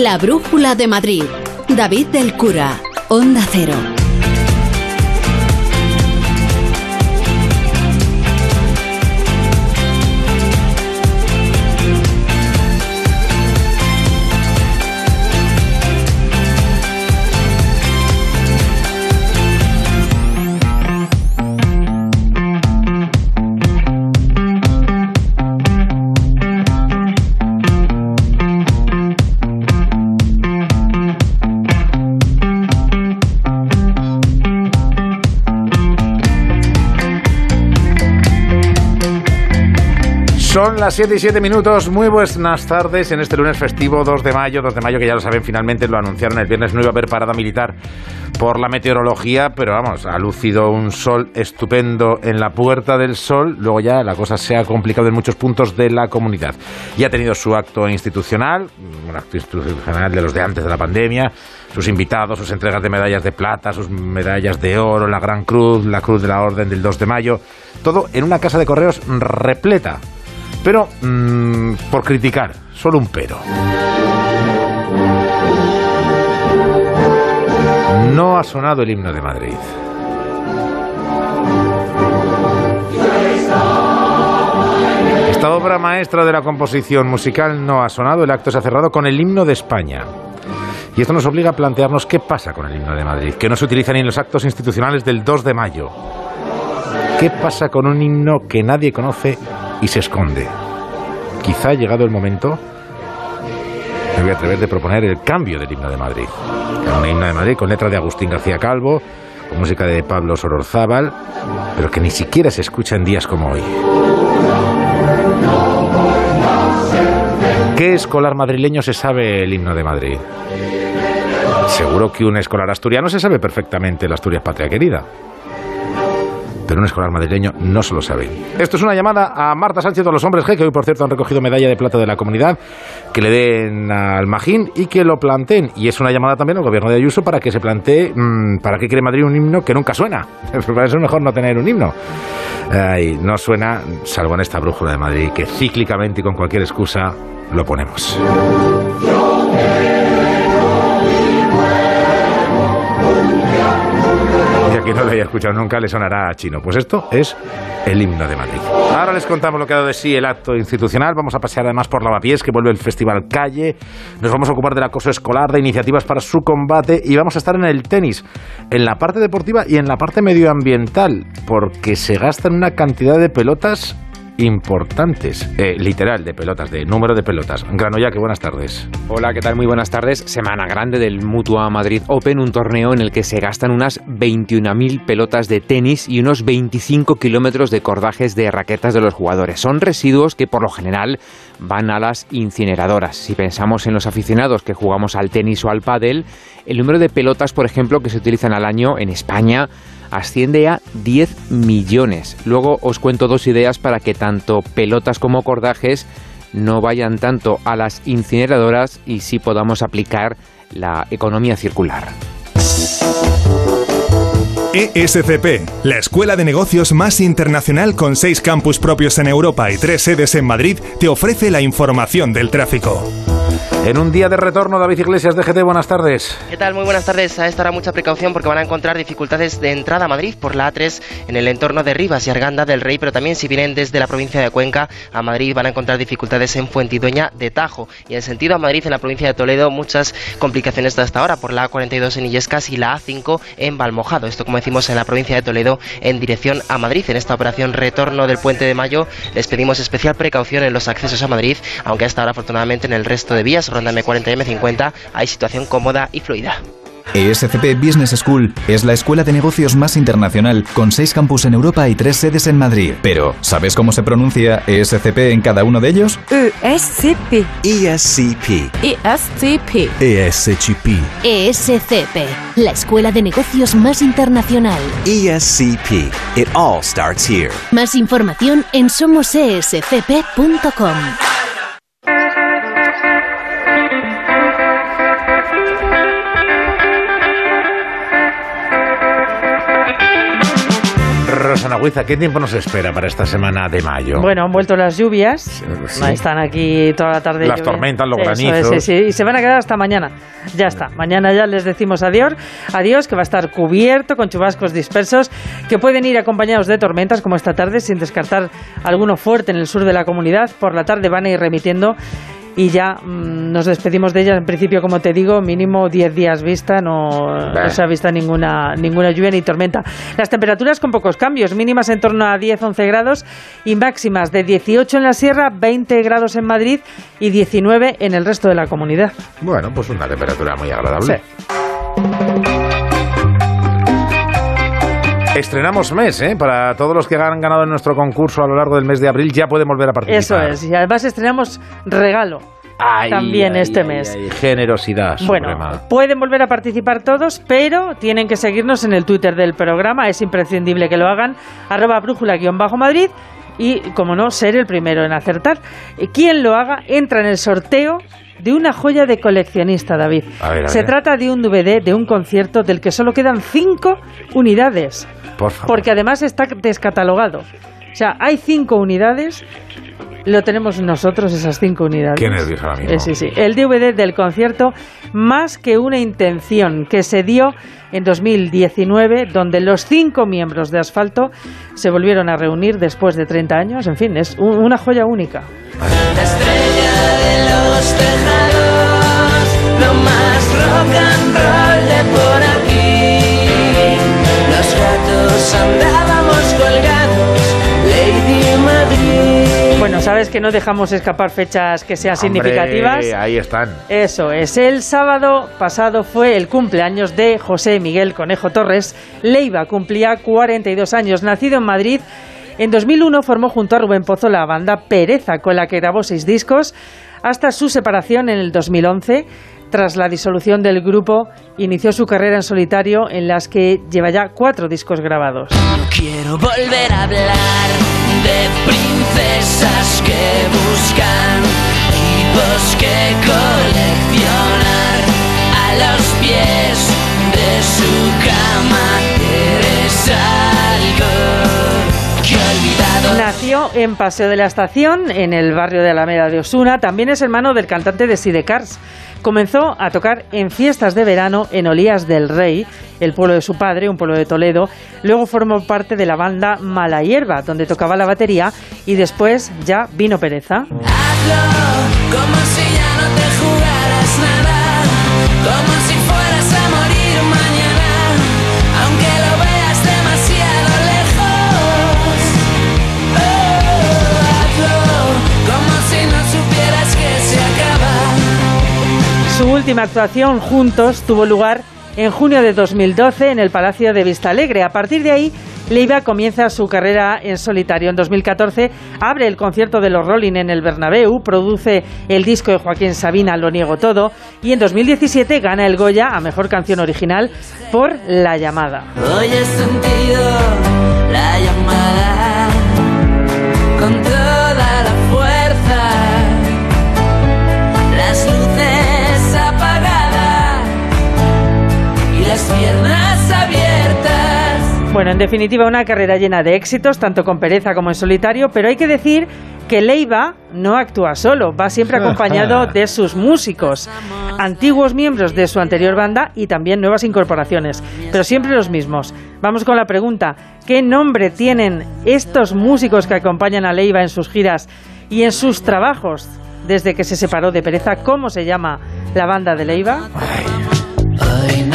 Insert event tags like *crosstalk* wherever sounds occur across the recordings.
La Brújula de Madrid. David del Cura. Onda Cero. Son las 7 y 7 minutos. Muy buenas tardes en este lunes festivo 2 de mayo. 2 de mayo que ya lo saben, finalmente lo anunciaron el viernes. No iba a haber parada militar por la meteorología, pero vamos, ha lucido un sol estupendo en la Puerta del Sol. Luego ya la cosa se ha complicado en muchos puntos de la comunidad. Y ha tenido su acto institucional, un acto institucional de los de antes de la pandemia, sus invitados, sus entregas de medallas de plata, sus medallas de oro, la Gran Cruz, la Cruz de la Orden del 2 de mayo. Todo en una casa de correos repleta pero, mmm, por criticar, solo un pero. No ha sonado el himno de Madrid. Esta obra maestra de la composición musical no ha sonado, el acto se ha cerrado con el himno de España. Y esto nos obliga a plantearnos qué pasa con el himno de Madrid, que no se utiliza ni en los actos institucionales del 2 de mayo. ¿Qué pasa con un himno que nadie conoce y se esconde? Quizá ha llegado el momento, me voy a atrever de proponer el cambio del himno de Madrid. Un himno de Madrid con letra de Agustín García Calvo, con música de Pablo Sororzábal, pero que ni siquiera se escucha en días como hoy. ¿Qué escolar madrileño se sabe el himno de Madrid? Seguro que un escolar asturiano se sabe perfectamente la Asturias Patria Querida pero un escolar madrileño no se lo sabe. Esto es una llamada a Marta Sánchez de los Hombres G, que hoy por cierto han recogido medalla de plata de la comunidad, que le den al Magín y que lo planteen. Y es una llamada también al gobierno de Ayuso para que se plantee mmm, para qué quiere Madrid un himno que nunca suena. *laughs* para eso es mejor no tener un himno. No suena, salvo en esta brújula de Madrid, que cíclicamente y con cualquier excusa lo ponemos. Quien no lo haya escuchado nunca le sonará a chino. Pues esto es el himno de Madrid. Ahora les contamos lo que ha dado de sí el acto institucional. Vamos a pasear además por Lavapiés, que vuelve el Festival Calle. Nos vamos a ocupar del acoso escolar, de iniciativas para su combate y vamos a estar en el tenis, en la parte deportiva y en la parte medioambiental, porque se gastan una cantidad de pelotas importantes, eh, literal, de pelotas, de número de pelotas. Granoya, que buenas tardes. Hola, ¿qué tal? Muy buenas tardes. Semana grande del Mutua Madrid Open, un torneo en el que se gastan unas 21.000 pelotas de tenis y unos 25 kilómetros de cordajes de raquetas de los jugadores. Son residuos que por lo general van a las incineradoras. Si pensamos en los aficionados que jugamos al tenis o al pádel, el número de pelotas, por ejemplo, que se utilizan al año en España asciende a 10 millones. Luego os cuento dos ideas para que tanto pelotas como cordajes no vayan tanto a las incineradoras y sí podamos aplicar la economía circular. ESCP, la escuela de negocios más internacional con seis campus propios en Europa y tres sedes en Madrid, te ofrece la información del tráfico. En un día de retorno, David Iglesias de GT, buenas tardes. ¿Qué tal? Muy buenas tardes. A esta hora mucha precaución porque van a encontrar dificultades de entrada a Madrid por la A3 en el entorno de Rivas y Arganda del Rey, pero también si vienen desde la provincia de Cuenca a Madrid van a encontrar dificultades en Fuentidueña de Tajo. Y en sentido a Madrid, en la provincia de Toledo, muchas complicaciones hasta ahora por la A42 en Illescas y la A5 en Valmojado. Esto, como decimos, en la provincia de Toledo en dirección a Madrid. En esta operación retorno del puente de mayo les pedimos especial precaución en los accesos a Madrid, aunque hasta ahora afortunadamente en el resto de vías, ronda M40 y M50, hay situación cómoda y fluida. ESCP Business School es la escuela de negocios más internacional con seis campus en Europa y tres sedes en Madrid. Pero, ¿sabes cómo se pronuncia ESCP en cada uno de ellos? ESCP. ESCP. ESCP. ESCP. ESCP, la escuela de negocios más internacional. ESCP. It all starts here. Más información en somosescp.com. Rosa Susana Huiza, ¿qué tiempo nos espera para esta semana de mayo? Bueno, han vuelto las lluvias. sí. Están aquí toda la tarde. Las lloviendo. tormentas, los Eso es, granizos. sí, sí, y se van a quedar hasta mañana. Ya está. Mañana ya les decimos adiós. Adiós, que va a estar cubierto con chubascos dispersos que pueden ir acompañados de tormentas como esta tarde, sin descartar alguno fuerte en el sur de la comunidad. Por la tarde van a ir remitiendo. Y ya mm, nos despedimos de ellas. En principio, como te digo, mínimo 10 días vista. No, no se ha visto ninguna, ninguna lluvia ni tormenta. Las temperaturas con pocos cambios. Mínimas en torno a 10-11 grados y máximas de 18 en la sierra, 20 grados en Madrid y 19 en el resto de la comunidad. Bueno, pues una temperatura muy agradable. Estrenamos mes, ¿eh? Para todos los que han ganado en nuestro concurso a lo largo del mes de abril ya pueden volver a participar. Eso es. Y además estrenamos regalo. Ay, también ay, este ay, mes. generosidad Bueno, suprema. pueden volver a participar todos, pero tienen que seguirnos en el Twitter del programa. Es imprescindible que lo hagan. Arroba brújula-madrid. Y, como no, ser el primero en acertar. Y Quien lo haga entra en el sorteo de una joya de coleccionista, David. A ver, a Se ver. trata de un DVD de un concierto del que solo quedan cinco unidades. Por favor. Porque además está descatalogado. O sea, hay cinco unidades. Lo tenemos nosotros, esas cinco unidades. Qué nervios ahora mismo. Eh, sí, sí. El DVD del concierto, más que una intención que se dio en 2019, donde los cinco miembros de Asfalto se volvieron a reunir después de 30 años. En fin, es un- una joya única. Estrella de los tejados, lo más rock and roll de por aquí. Los gatos andábamos colgados, Lady Madrid. Bueno, sabes que no dejamos escapar fechas que sean Hombre, significativas. ahí están. Eso es, el sábado pasado fue el cumpleaños de José Miguel Conejo Torres. Leiva cumplía 42 años, nacido en Madrid. En 2001 formó junto a Rubén Pozo la banda Pereza, con la que grabó seis discos, hasta su separación en el 2011. Tras la disolución del grupo, inició su carrera en solitario, en las que lleva ya cuatro discos grabados. No quiero volver a hablar de princesas que buscan tipos que coleccionar a los pies de su cama. Eres algo. Nació en Paseo de la Estación, en el barrio de Alameda de Osuna. También es hermano del cantante de Sidecars. Comenzó a tocar en fiestas de verano en Olías del Rey, el pueblo de su padre, un pueblo de Toledo. Luego formó parte de la banda Mala Hierba, donde tocaba la batería, y después ya vino Pereza. Hazlo como si ya no te jugaras nada, como si Su última actuación juntos tuvo lugar en junio de 2012 en el Palacio de Vistalegre. A partir de ahí, Leiva comienza su carrera en solitario. En 2014 abre el concierto de los Rolling en el Bernabéu, produce el disco de Joaquín Sabina, Lo niego todo, y en 2017 gana el Goya a Mejor Canción Original por La Llamada. Hoy he sentido la llamada con Bueno, en definitiva, una carrera llena de éxitos, tanto con pereza como en solitario, pero hay que decir que Leiva no actúa solo, va siempre *laughs* acompañado de sus músicos, antiguos miembros de su anterior banda y también nuevas incorporaciones, pero siempre los mismos. Vamos con la pregunta, ¿qué nombre tienen estos músicos que acompañan a Leiva en sus giras y en sus trabajos desde que se separó de Pereza? ¿Cómo se llama la banda de Leiva? Hoy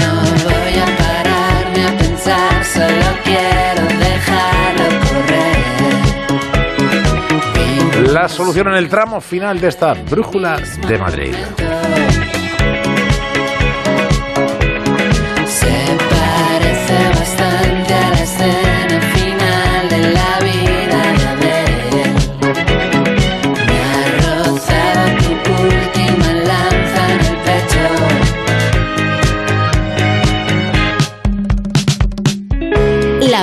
solo quiero dejarlo correr. La solución en el tramo final de esta brújula de Madrid.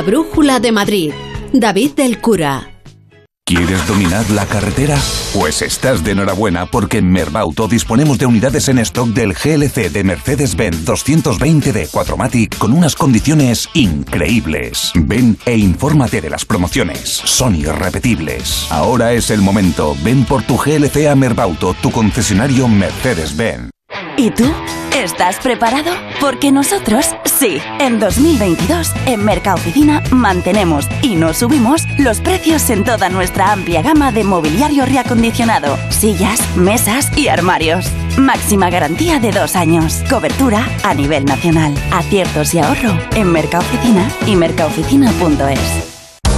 La Brújula de Madrid. David del Cura. ¿Quieres dominar la carretera? Pues estás de enhorabuena porque en Merbauto disponemos de unidades en stock del GLC de Mercedes-Benz 220d 4MATIC con unas condiciones increíbles. Ven e infórmate de las promociones. Son irrepetibles. Ahora es el momento. Ven por tu GLC a Merbauto, tu concesionario Mercedes-Benz. ¿Y tú? ¿Estás preparado? Porque nosotros sí. En 2022, en Mercaoficina mantenemos y no subimos los precios en toda nuestra amplia gama de mobiliario reacondicionado, sillas, mesas y armarios. Máxima garantía de dos años. Cobertura a nivel nacional. Aciertos y ahorro en Mercaoficina y mercaoficina.es.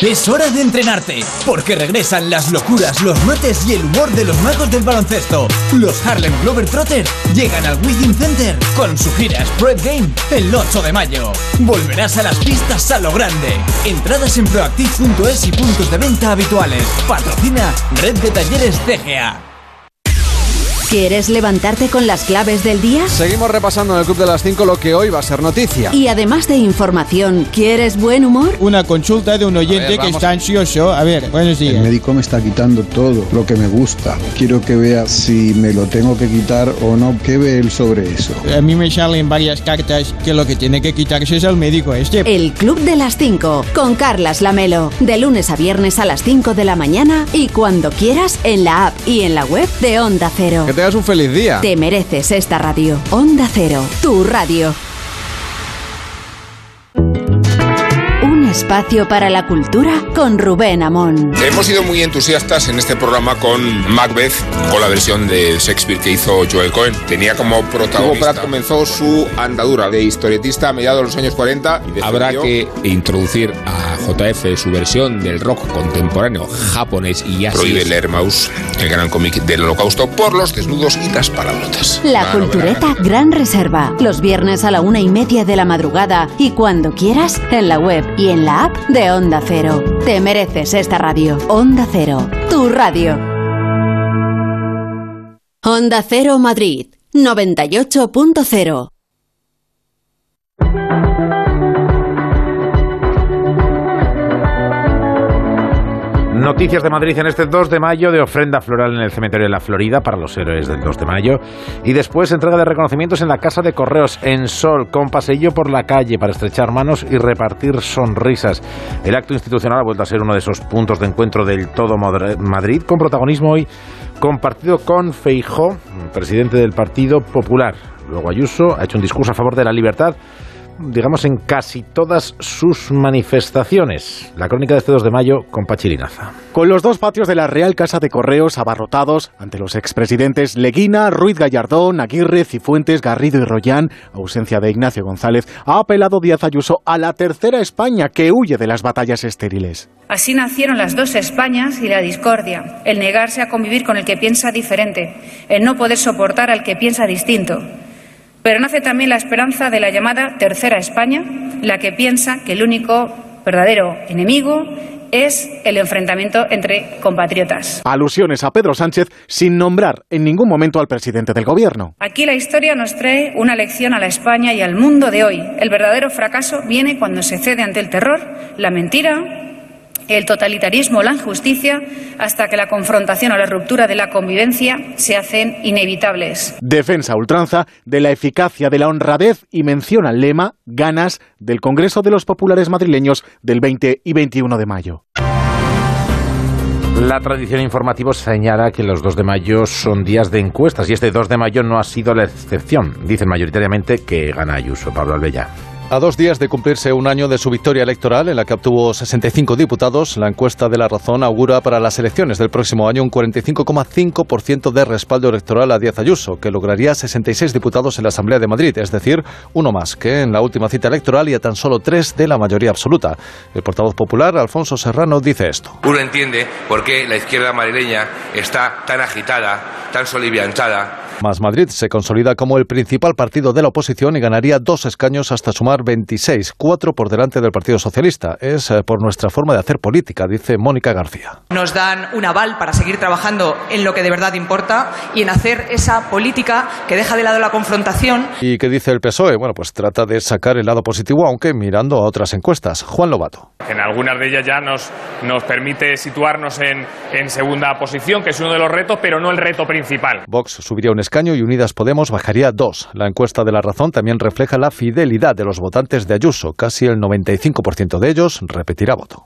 Es hora de entrenarte, porque regresan las locuras, los mates y el humor de los magos del baloncesto. Los Harlem Globetrotters llegan al Wizzing Center con su gira Spread Game el 8 de mayo. Volverás a las pistas a lo grande. Entradas en proactive.es y puntos de venta habituales. Patrocina Red de Talleres CGA. ¿Quieres levantarte con las claves del día? Seguimos repasando en el Club de las 5 lo que hoy va a ser noticia. Y además de información, ¿quieres buen humor? Una consulta de un oyente ver, que está ansioso. A ver, buenos El días. médico me está quitando todo lo que me gusta. Quiero que vea si me lo tengo que quitar o no. ¿Qué ve él sobre eso? A mí me salen varias cartas que lo que tiene que quitarse es al médico este. El Club de las 5 con Carlas Lamelo. De lunes a viernes a las 5 de la mañana y cuando quieras en la app y en la web de Onda Cero. Tengas un feliz día. Te mereces esta radio. Onda Cero, tu radio. Un espacio para la cultura con Rubén Amón. Hemos sido muy entusiastas en este programa con Macbeth, con la versión de Shakespeare que hizo Joel Cohen. Tenía como protagonista. Hugo Pratt comenzó su andadura de historietista a mediados de los años 40. Habrá que introducir a JF su versión del rock contemporáneo japonés y así. Prohíbe leer Maus, el gran cómic del holocausto, por los desnudos y las palabrotas. La Cultureta Gran Reserva. Los viernes a la una y media de la madrugada y cuando quieras en la web y en la app de Onda Cero. Te mereces esta radio. Onda Cero, tu radio. Onda Cero Madrid, 98.0. Noticias de Madrid en este 2 de mayo de ofrenda floral en el cementerio de la Florida para los héroes del 2 de mayo y después entrega de reconocimientos en la Casa de Correos en Sol con paseillo por la calle para estrechar manos y repartir sonrisas. El acto institucional ha vuelto a ser uno de esos puntos de encuentro del todo Madrid con protagonismo hoy compartido con Feijó, presidente del Partido Popular. Luego Ayuso ha hecho un discurso a favor de la libertad digamos, en casi todas sus manifestaciones. La crónica de este 2 de mayo con Pachirinaza. Con los dos patios de la Real Casa de Correos abarrotados ante los expresidentes Leguina, Ruiz Gallardón, Aguirre, Cifuentes, Garrido y Rollán, ausencia de Ignacio González, ha apelado Díaz Ayuso a la tercera España que huye de las batallas estériles. Así nacieron las dos Españas y la discordia, el negarse a convivir con el que piensa diferente, el no poder soportar al que piensa distinto. Pero nace también la esperanza de la llamada Tercera España, la que piensa que el único verdadero enemigo es el enfrentamiento entre compatriotas. Alusiones a Pedro Sánchez sin nombrar en ningún momento al presidente del gobierno. Aquí la historia nos trae una lección a la España y al mundo de hoy. El verdadero fracaso viene cuando se cede ante el terror, la mentira, el totalitarismo o la injusticia, hasta que la confrontación o la ruptura de la convivencia se hacen inevitables. Defensa a ultranza de la eficacia de la honradez y menciona el lema ganas del Congreso de los Populares Madrileños del 20 y 21 de mayo. La tradición informativa señala que los 2 de mayo son días de encuestas y este 2 de mayo no ha sido la excepción. Dicen mayoritariamente que gana Ayuso, Pablo Albella. A dos días de cumplirse un año de su victoria electoral, en la que obtuvo 65 diputados, la encuesta de La Razón augura para las elecciones del próximo año un 45,5% de respaldo electoral a Díaz Ayuso, que lograría 66 diputados en la Asamblea de Madrid, es decir, uno más que en la última cita electoral y a tan solo tres de la mayoría absoluta. El portavoz popular, Alfonso Serrano, dice esto. Uno entiende por qué la izquierda madrileña está tan agitada, tan soliviantada, Más Madrid se consolida como el principal partido de la oposición y ganaría dos escaños hasta sumar 26, cuatro por delante del Partido Socialista. Es eh, por nuestra forma de hacer política, dice Mónica García. Nos dan un aval para seguir trabajando en lo que de verdad importa y en hacer esa política que deja de lado la confrontación. ¿Y qué dice el PSOE? Bueno, pues trata de sacar el lado positivo, aunque mirando a otras encuestas. Juan Lobato. En algunas de ellas ya nos, nos permite situarnos en, en segunda posición, que es uno de los retos, pero no el reto principal. Vox subiría un escaño y Unidas Podemos bajaría dos. La encuesta de la razón también refleja la fidelidad de los votantes de Ayuso. Casi el 95% de ellos repetirá voto.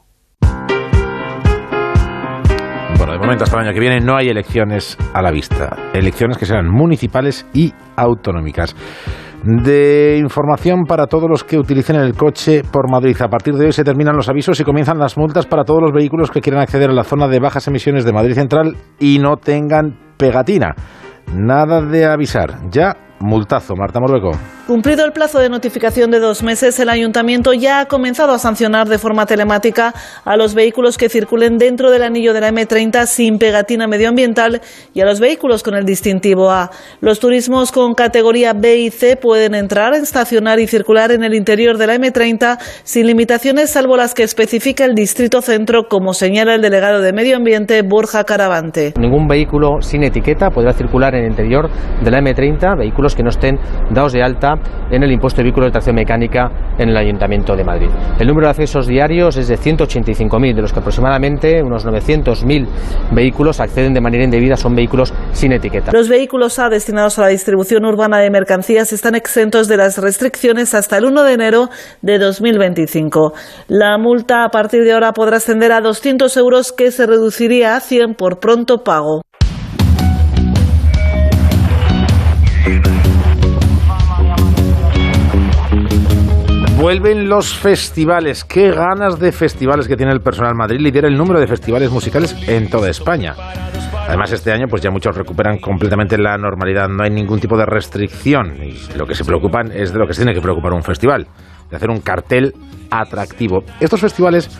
Bueno, de momento hasta el año que viene no hay elecciones a la vista. Elecciones que serán municipales y autonómicas. De información para todos los que utilicen el coche por Madrid. A partir de hoy se terminan los avisos y comienzan las multas para todos los vehículos que quieran acceder a la zona de bajas emisiones de Madrid Central y no tengan pegatina. Nada de avisar. Ya, multazo. Marta Morbeco. Cumplido el plazo de notificación de dos meses, el ayuntamiento ya ha comenzado a sancionar de forma telemática a los vehículos que circulen dentro del anillo de la M30 sin pegatina medioambiental y a los vehículos con el distintivo A. Los turismos con categoría B y C pueden entrar, estacionar y circular en el interior de la M30 sin limitaciones salvo las que especifica el Distrito Centro, como señala el delegado de Medio Ambiente Borja Caravante. Ningún vehículo sin etiqueta podrá circular en el interior de la M30, vehículos que no estén dados de alta en el impuesto de vehículos de tracción mecánica en el Ayuntamiento de Madrid. El número de accesos diarios es de 185.000, de los que aproximadamente unos 900.000 vehículos acceden de manera indebida, son vehículos sin etiqueta. Los vehículos A destinados a la distribución urbana de mercancías están exentos de las restricciones hasta el 1 de enero de 2025. La multa a partir de ahora podrá ascender a 200 euros que se reduciría a 100 por pronto pago. Vuelven los festivales. Qué ganas de festivales que tiene el personal. Madrid lidera el número de festivales musicales en toda España. Además, este año pues ya muchos recuperan completamente la normalidad. No hay ningún tipo de restricción. Y lo que se preocupan es de lo que se tiene que preocupar un festival. De hacer un cartel atractivo. Estos festivales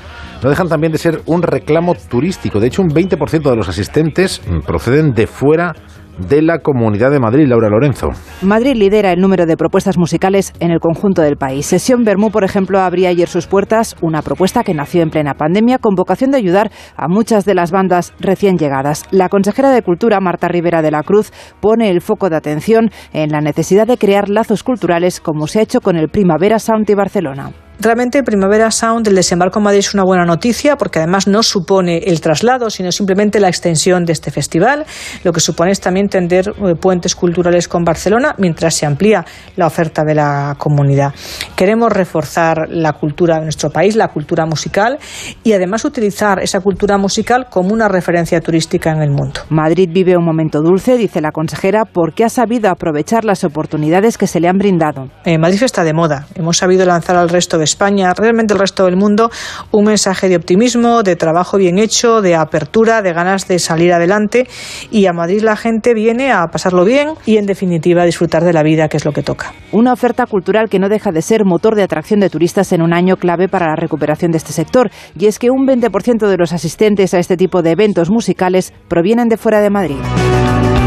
no dejan también de ser un reclamo turístico. De hecho, un 20% de los asistentes proceden de fuera de la Comunidad de Madrid, Laura Lorenzo. Madrid lidera el número de propuestas musicales en el conjunto del país. Sesión Bermú, por ejemplo, abría ayer sus puertas, una propuesta que nació en plena pandemia con vocación de ayudar a muchas de las bandas recién llegadas. La consejera de Cultura, Marta Rivera de la Cruz, pone el foco de atención en la necesidad de crear lazos culturales como se ha hecho con el Primavera Sound y Barcelona. Realmente Primavera Sound, el desembarco en Madrid es una buena noticia porque además no supone el traslado, sino simplemente la extensión de este festival. Lo que supone es también tender eh, puentes culturales con Barcelona mientras se amplía la oferta de la comunidad. Queremos reforzar la cultura de nuestro país, la cultura musical y además utilizar esa cultura musical como una referencia turística en el mundo. Madrid vive un momento dulce, dice la consejera, porque ha sabido aprovechar las oportunidades que se le han brindado. Eh, Madrid está de moda. Hemos sabido lanzar al resto de España, realmente el resto del mundo, un mensaje de optimismo, de trabajo bien hecho, de apertura, de ganas de salir adelante. Y a Madrid la gente viene a pasarlo bien y, en definitiva, a disfrutar de la vida, que es lo que toca. Una oferta cultural que no deja de ser motor de atracción de turistas en un año clave para la recuperación de este sector. Y es que un 20% de los asistentes a este tipo de eventos musicales provienen de fuera de Madrid.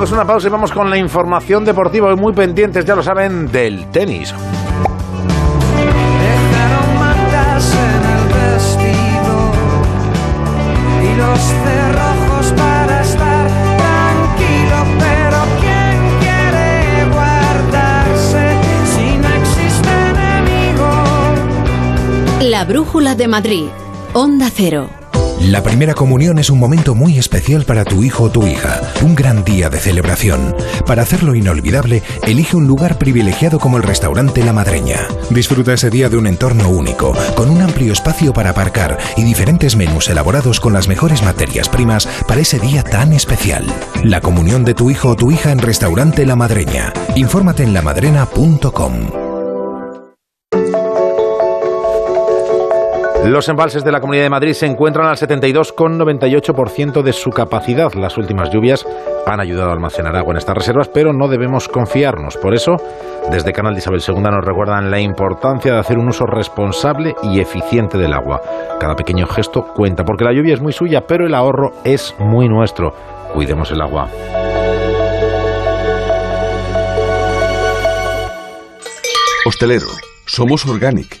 Hacemos una pausa y vamos con la información deportiva. Hoy muy pendientes, ya lo saben, del tenis. dejaron mantas en el vestido y los cerrojos para estar tranquilo, pero ¿quién quiere guardarse si no existe enemigo? La Brújula de Madrid. Onda Cero. La primera comunión es un momento muy especial para tu hijo o tu hija, un gran día de celebración. Para hacerlo inolvidable, elige un lugar privilegiado como el restaurante La Madreña. Disfruta ese día de un entorno único, con un amplio espacio para aparcar y diferentes menús elaborados con las mejores materias primas para ese día tan especial. La comunión de tu hijo o tu hija en restaurante La Madreña. Infórmate en lamadrena.com. Los embalses de la Comunidad de Madrid se encuentran al 72,98% de su capacidad. Las últimas lluvias han ayudado a almacenar agua en estas reservas, pero no debemos confiarnos. Por eso, desde Canal de Isabel II nos recuerdan la importancia de hacer un uso responsable y eficiente del agua. Cada pequeño gesto cuenta, porque la lluvia es muy suya, pero el ahorro es muy nuestro. Cuidemos el agua. Hostelero, somos Organic,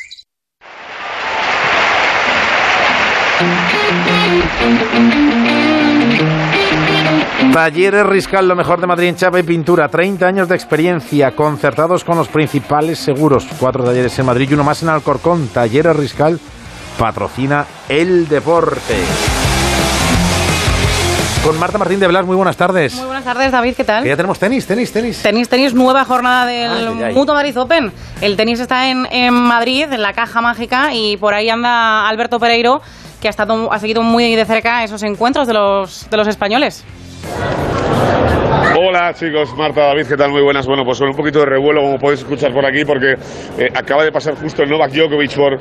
Talleres Riscal, lo mejor de Madrid en chapa y pintura. 30 años de experiencia, concertados con los principales seguros. Cuatro talleres en Madrid y uno más en Alcorcón. Talleres Riscal patrocina el deporte. Con Marta Martín de Blas, muy buenas tardes. Muy buenas tardes, David, ¿qué tal? Que ya tenemos tenis, tenis, tenis. Tenis, tenis, nueva jornada del Ay, ay. Mutuo Madrid Open. El tenis está en, en Madrid, en la caja mágica, y por ahí anda Alberto Pereiro, que ha, estado, ha seguido muy de cerca esos encuentros de los, de los españoles. Hola chicos, Marta, David, ¿qué tal? Muy buenas. Bueno, pues con un poquito de revuelo, como podéis escuchar por aquí, porque eh, acaba de pasar justo el Novak Djokovic por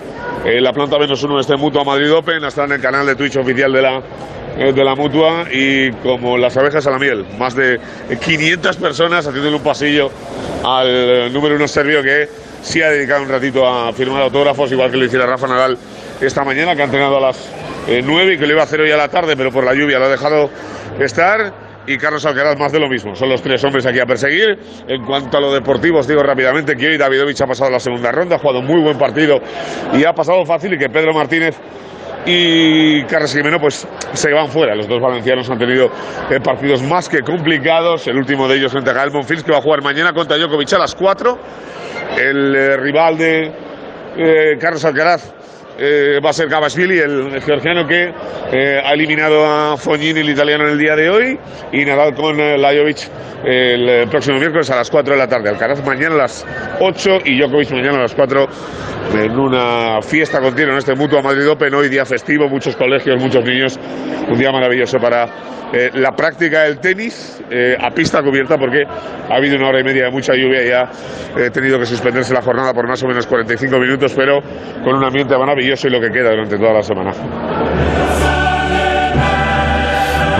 eh, la planta menos uno de este Mutua Madrid Open. Está en el canal de Twitch oficial de la, eh, de la Mutua y como las abejas a la miel, más de 500 personas haciéndole un pasillo al eh, número uno serbio que sí ha dedicado un ratito a firmar autógrafos, igual que lo hiciera Rafa Nadal esta mañana, que ha entrenado a las eh, 9 y que lo iba a hacer hoy a la tarde, pero por la lluvia lo ha dejado estar. Y Carlos Alcaraz más de lo mismo. Son los tres hombres aquí a perseguir. En cuanto a lo deportivo, os digo rápidamente que hoy Davidovich ha pasado la segunda ronda, ha jugado muy buen partido y ha pasado fácil y que Pedro Martínez y Carlos Jimeno pues se van fuera. Los dos valencianos han tenido eh, partidos más que complicados. El último de ellos frente a Gael Monfils, que va a jugar mañana contra Djokovic a las 4. El eh, rival de eh, Carlos Alcaraz eh, va a ser Gabashvili, el georgiano que eh, ha eliminado a Fognini, el italiano, en el día de hoy, y Nadal con eh, Lajovic el eh, próximo miércoles a las 4 de la tarde. Alcaraz mañana a las 8 y Djokovic mañana a las 4 en una fiesta continua en este Mutua Madrid Open, hoy día festivo, muchos colegios, muchos niños, un día maravilloso para eh, la práctica del tenis eh, a pista cubierta porque ha habido una hora y media de mucha lluvia y ha tenido que suspenderse la jornada por más o menos 45 minutos, pero con un ambiente maravilloso y lo que queda durante toda la semana.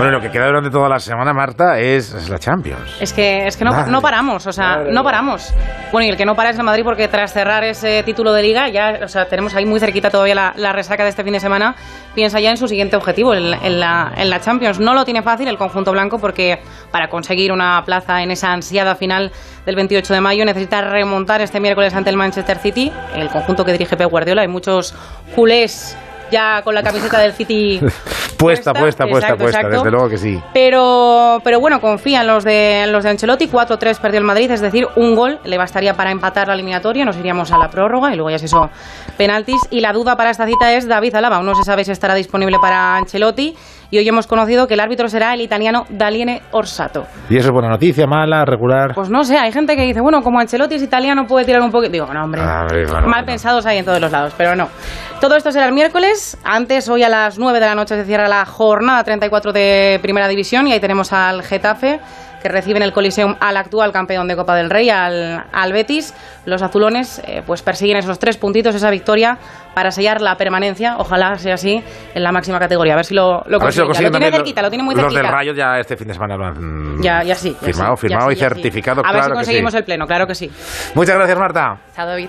Bueno, lo que queda durante toda la semana, Marta, es, es la Champions. Es que, es que no, no paramos, o sea, Madre no paramos. Bueno, y el que no para es el Madrid porque tras cerrar ese título de liga, ya, o sea, tenemos ahí muy cerquita todavía la, la resaca de este fin de semana, piensa ya en su siguiente objetivo, en, en la, en la Champions. No lo tiene fácil el conjunto blanco porque para conseguir una plaza en esa ansiada final del 28 de mayo necesita remontar este miércoles ante el Manchester City, el conjunto que dirige Pep Guardiola. Hay muchos culés ya con la camiseta del City *laughs* Puesta, puesta, puesta, exacto, puesta, exacto. desde luego que sí. pero, pero bueno, confían los de, los de Ancelotti. 4-3 perdió el Madrid, es decir, un gol le bastaría para empatar la eliminatoria. Nos iríamos a la prórroga y luego ya se hizo penaltis. Y la duda para esta cita es David Alaba. No se sabe si estará disponible para Ancelotti. Y hoy hemos conocido que el árbitro será el italiano Daliene Orsato. ¿Y eso es buena noticia, mala, regular? Pues no sé, hay gente que dice, bueno, como Ancelotti es italiano, puede tirar un poquito. Digo, no, hombre. A ver, bueno, Mal pensados hay en todos los lados, pero no. Todo esto será el miércoles. Antes, hoy a las 9 de la noche se cierra la jornada 34 de Primera División y ahí tenemos al Getafe que recibe en el Coliseum al actual campeón de Copa del Rey, al, al Betis. Los azulones eh, pues persiguen esos tres puntitos, esa victoria para sellar la permanencia, ojalá sea así, en la máxima categoría. A ver si lo, lo si lo consiguen. consiguen Lo tiene cerquita, lo tiene muy Los cerquita. del Rayo ya este fin de semana lo han Ya, ya sí. ya firmado, sí, firmado y ya sí. certificado, A ver si que sí. conseguimos el pleno, claro que sí. Muchas gracias, Marta. Chao, David.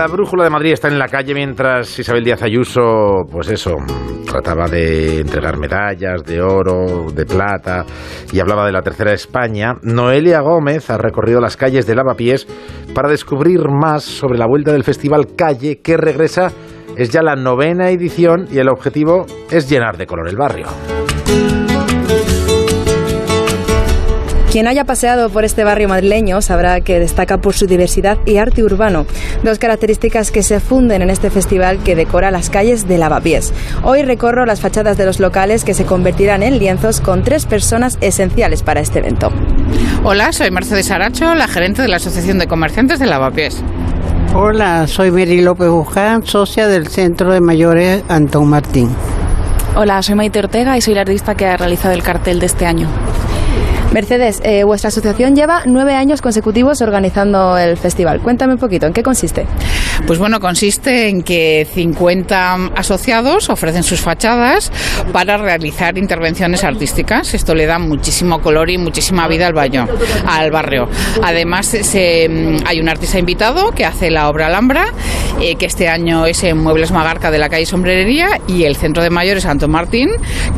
La brújula de Madrid está en la calle mientras Isabel Díaz Ayuso, pues eso, trataba de entregar medallas de oro, de plata y hablaba de la tercera España. Noelia Gómez ha recorrido las calles de Lavapiés para descubrir más sobre la vuelta del festival Calle que regresa. Es ya la novena edición y el objetivo es llenar de color el barrio. Quien haya paseado por este barrio madrileño sabrá que destaca por su diversidad y arte urbano, dos características que se funden en este festival que decora las calles de Lavapiés. Hoy recorro las fachadas de los locales que se convertirán en lienzos con tres personas esenciales para este evento. Hola, soy Mercedes Aracho, la gerente de la Asociación de Comerciantes de Lavapiés. Hola, soy Mary López Buján, socia del Centro de Mayores Antón Martín. Hola, soy Maite Ortega y soy la artista que ha realizado el cartel de este año. Mercedes, eh, vuestra asociación lleva nueve años consecutivos organizando el festival. Cuéntame un poquito, ¿en qué consiste? Pues bueno, consiste en que 50 asociados ofrecen sus fachadas para realizar intervenciones artísticas. Esto le da muchísimo color y muchísima vida al, baño, al barrio. Además, se, hay un artista invitado que hace la obra Alhambra, eh, que este año es en Muebles Magarca de la calle Sombrerería, y el Centro de Mayores Santo Martín,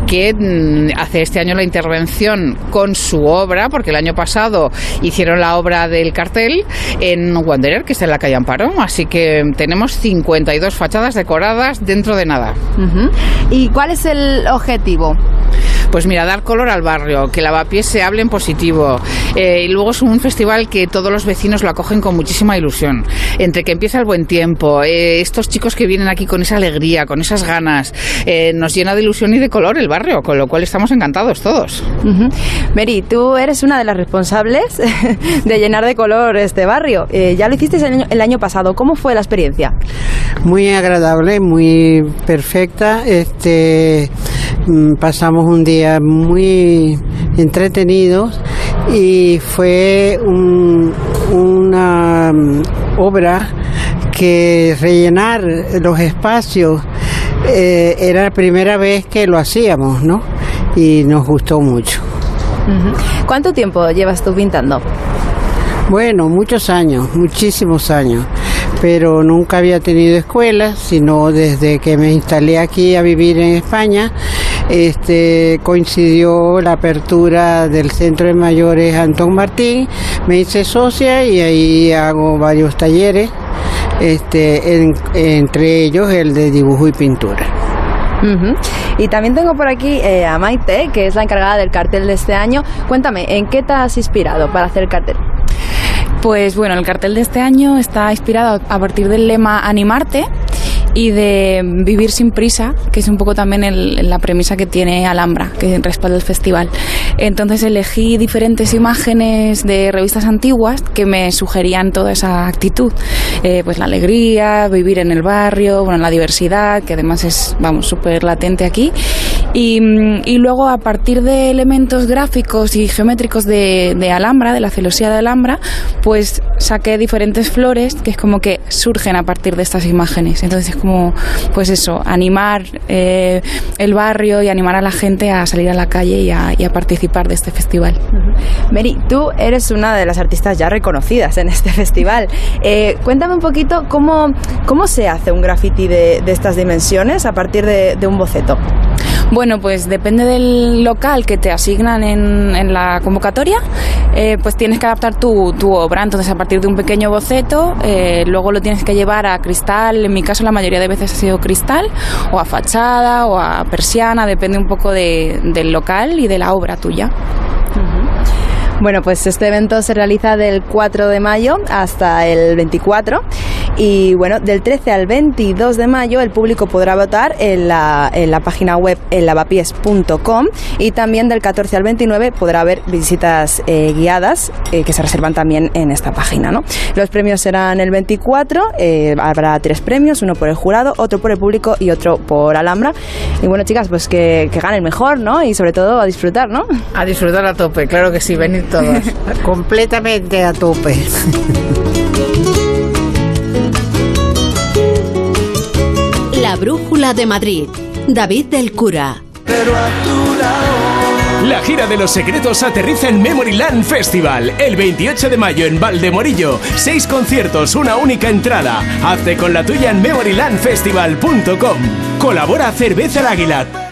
que mm, hace este año la intervención con su obra, porque el año pasado hicieron la obra del cartel en Wanderer, que está en la calle Amparo. Así que tenemos 52 fachadas decoradas dentro de nada. ¿Y cuál es el objetivo? Pues mira, dar color al barrio, que Lavapiés se hable en positivo. Eh, y luego es un festival que todos los vecinos lo acogen con muchísima ilusión. Entre que empieza el buen tiempo, eh, estos chicos que vienen aquí con esa alegría, con esas ganas, eh, nos llena de ilusión y de color el barrio, con lo cual estamos encantados todos. Mary, tú eres una de las responsables *laughs* de llenar de color este barrio. ya lo hiciste el año, el año pasado. ¿Cómo fue la experiencia? Muy agradable, muy perfecta. Este, pasamos un día muy entretenidos y fue una mm, obra que rellenar los espacios eh, era la primera vez que lo hacíamos, ¿no? Y nos gustó mucho. ¿Cuánto tiempo llevas tú pintando? Bueno, muchos años, muchísimos años, pero nunca había tenido escuela, sino desde que me instalé aquí a vivir en España este, coincidió la apertura del Centro de Mayores Antón Martín, me hice socia y ahí hago varios talleres, este, entre ellos el de dibujo y pintura. Y también tengo por aquí eh, a Maite, que es la encargada del cartel de este año. Cuéntame, ¿en qué te has inspirado para hacer el cartel? Pues bueno, el cartel de este año está inspirado a partir del lema Animarte y de vivir sin prisa, que es un poco también la premisa que tiene Alhambra, que respalda el festival. Entonces elegí diferentes imágenes de revistas antiguas que me sugerían toda esa actitud, eh, pues la alegría, vivir en el barrio, bueno, la diversidad, que además es, vamos, súper latente aquí. Y, y, luego a partir de elementos gráficos y geométricos de, de Alhambra, de la celosía de Alhambra, pues saqué diferentes flores que es como que surgen a partir de estas imágenes. Entonces como, pues eso, animar eh, el barrio y animar a la gente a salir a la calle y a, participar de este festival. Mary, tú eres una de las artistas ya reconocidas en este festival. Eh, cuéntame un poquito cómo, cómo se hace un graffiti de, estas dimensiones a partir de, un boceto. Bueno, pues depende del local que te asignan en, la convocatoria, eh, pues tienes que adaptar tu, tu, obra. Entonces, a partir de un pequeño boceto, luego lo tienes que llevar a cristal. En mi caso, la mayoría de veces ha sido cristal, o a fachada, o a persiana, depende un poco del local y de la obra tuya. Bueno, pues este evento se realiza del 4 de mayo hasta el 24 Y bueno, del 13 al 22 de mayo el público podrá votar en la, en la página web en lavapiés.com y también del 14 al 29 podrá haber visitas eh, guiadas eh, que se reservan también en esta página. ¿no? Los premios serán el 24, eh, habrá tres premios, uno por el jurado, otro por el público y otro por Alhambra. Y bueno, chicas, pues que, que gane el mejor, ¿no? Y sobre todo a disfrutar, ¿no? A disfrutar a tope, claro que sí, venid todos. *laughs* Completamente a tope. La Brújula de Madrid. David del Cura. La gira de los secretos aterriza en Memoryland Festival el 28 de mayo en Valdemorillo. Seis conciertos, una única entrada. Hazte con la tuya en memorylandfestival.com. Colabora Cerveza El Águila.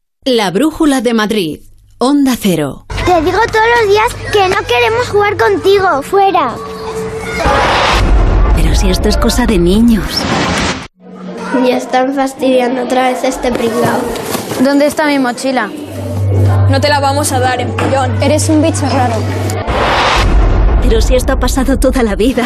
La Brújula de Madrid. Onda Cero. Te digo todos los días que no queremos jugar contigo. Fuera. Pero si esto es cosa de niños. Ya están fastidiando otra vez este pringao. ¿Dónde está mi mochila? No te la vamos a dar, empollón. Eres un bicho raro. Pero si esto ha pasado toda la vida.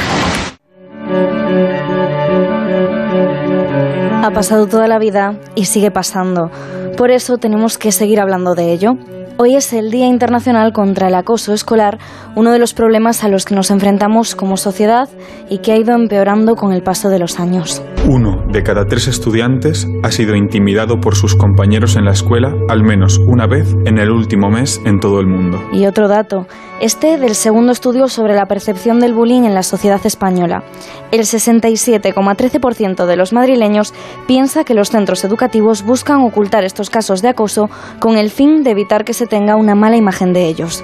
Ha pasado toda la vida y sigue pasando. Por eso tenemos que seguir hablando de ello. Hoy es el Día Internacional contra el Acoso Escolar, uno de los problemas a los que nos enfrentamos como sociedad y que ha ido empeorando con el paso de los años. Uno de cada tres estudiantes ha sido intimidado por sus compañeros en la escuela al menos una vez en el último mes en todo el mundo. Y otro dato, este del segundo estudio sobre la percepción del bullying en la sociedad española. El 67,13% de los madrileños piensa que los centros educativos buscan ocultar estos casos de acoso con el fin de evitar que se tenga una mala imagen de ellos.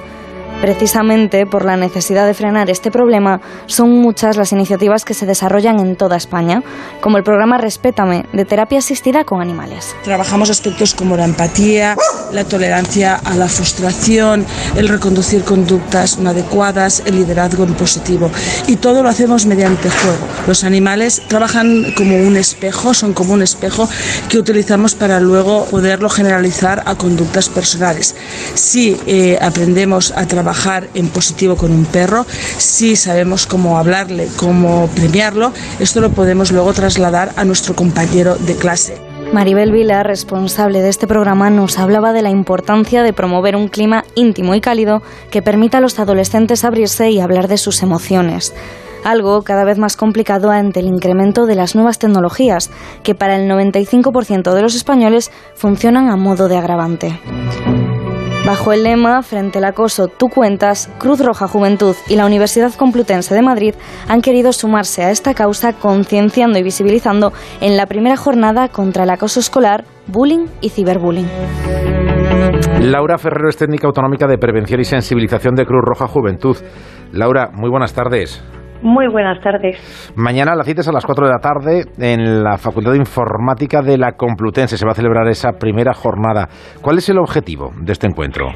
Precisamente por la necesidad de frenar este problema, son muchas las iniciativas que se desarrollan en toda España, como el programa Respétame, de terapia asistida con animales. Trabajamos aspectos como la empatía, la tolerancia a la frustración, el reconducir conductas no adecuadas, el liderazgo en positivo. Y todo lo hacemos mediante juego. Los animales trabajan como un espejo, son como un espejo que utilizamos para luego poderlo generalizar a conductas personales. Si eh, aprendemos a trabajar en positivo con un perro, si sabemos cómo hablarle, cómo premiarlo, esto lo podemos luego trasladar a nuestro compañero de clase. Maribel Vila, responsable de este programa, nos hablaba de la importancia de promover un clima íntimo y cálido que permita a los adolescentes abrirse y hablar de sus emociones. Algo cada vez más complicado ante el incremento de las nuevas tecnologías, que para el 95% de los españoles funcionan a modo de agravante. Bajo el lema Frente al acoso, tú cuentas, Cruz Roja Juventud y la Universidad Complutense de Madrid han querido sumarse a esta causa concienciando y visibilizando en la primera jornada contra el acoso escolar, bullying y ciberbullying. Laura Ferrero es técnica autonómica de prevención y sensibilización de Cruz Roja Juventud. Laura, muy buenas tardes. Muy buenas tardes. Mañana la cita es a las 4 de la tarde en la Facultad de Informática de la Complutense. Se va a celebrar esa primera jornada. ¿Cuál es el objetivo de este encuentro?